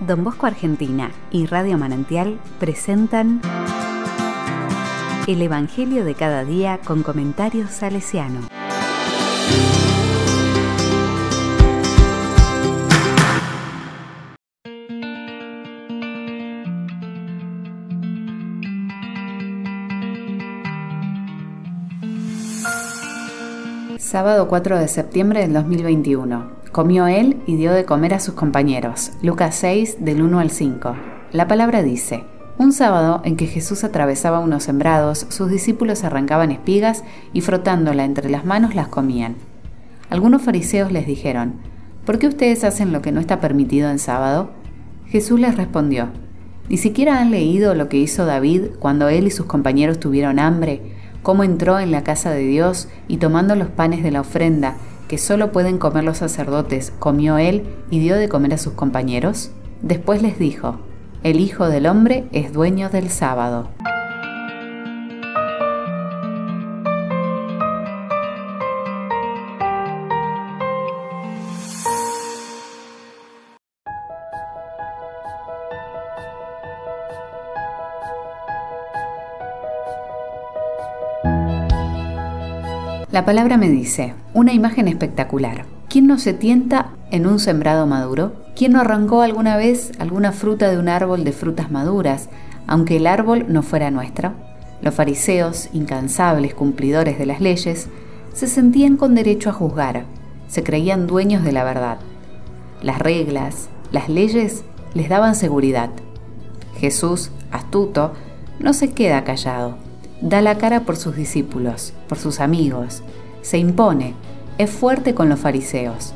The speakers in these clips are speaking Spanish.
Don Bosco Argentina y Radio Manantial presentan El Evangelio de cada día con comentarios salesiano. Sábado 4 de septiembre del 2021. Comió él y dio de comer a sus compañeros. Lucas 6 del 1 al 5. La palabra dice, un sábado en que Jesús atravesaba unos sembrados, sus discípulos arrancaban espigas y frotándola entre las manos las comían. Algunos fariseos les dijeron, ¿por qué ustedes hacen lo que no está permitido en sábado? Jesús les respondió, ¿ni siquiera han leído lo que hizo David cuando él y sus compañeros tuvieron hambre? ¿Cómo entró en la casa de Dios y tomando los panes de la ofrenda que solo pueden comer los sacerdotes, comió él y dio de comer a sus compañeros? Después les dijo, el Hijo del Hombre es dueño del sábado. La palabra me dice, una imagen espectacular. ¿Quién no se tienta en un sembrado maduro? ¿Quién no arrancó alguna vez alguna fruta de un árbol de frutas maduras, aunque el árbol no fuera nuestro? Los fariseos, incansables cumplidores de las leyes, se sentían con derecho a juzgar, se creían dueños de la verdad. Las reglas, las leyes les daban seguridad. Jesús, astuto, no se queda callado da la cara por sus discípulos, por sus amigos, se impone, es fuerte con los fariseos.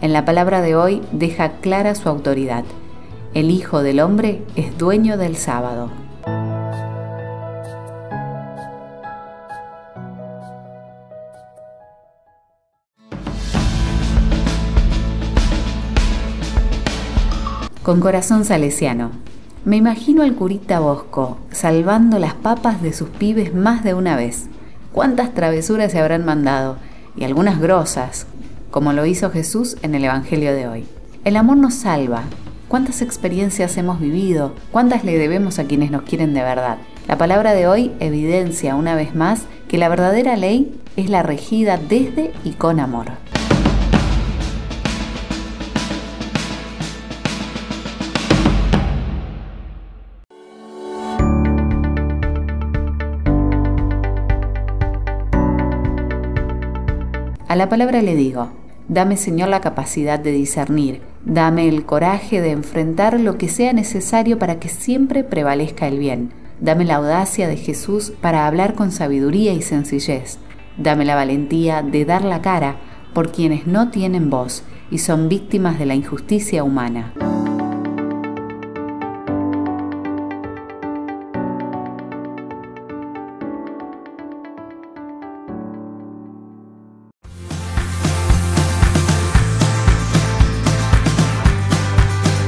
En la palabra de hoy deja clara su autoridad. El Hijo del Hombre es dueño del sábado. Con corazón salesiano, me imagino al curita Bosco salvando las papas de sus pibes más de una vez. ¿Cuántas travesuras se habrán mandado? Y algunas grosas, como lo hizo Jesús en el Evangelio de hoy. El amor nos salva. ¿Cuántas experiencias hemos vivido? ¿Cuántas le debemos a quienes nos quieren de verdad? La palabra de hoy evidencia una vez más que la verdadera ley es la regida desde y con amor. A la palabra le digo, dame Señor la capacidad de discernir, dame el coraje de enfrentar lo que sea necesario para que siempre prevalezca el bien, dame la audacia de Jesús para hablar con sabiduría y sencillez, dame la valentía de dar la cara por quienes no tienen voz y son víctimas de la injusticia humana.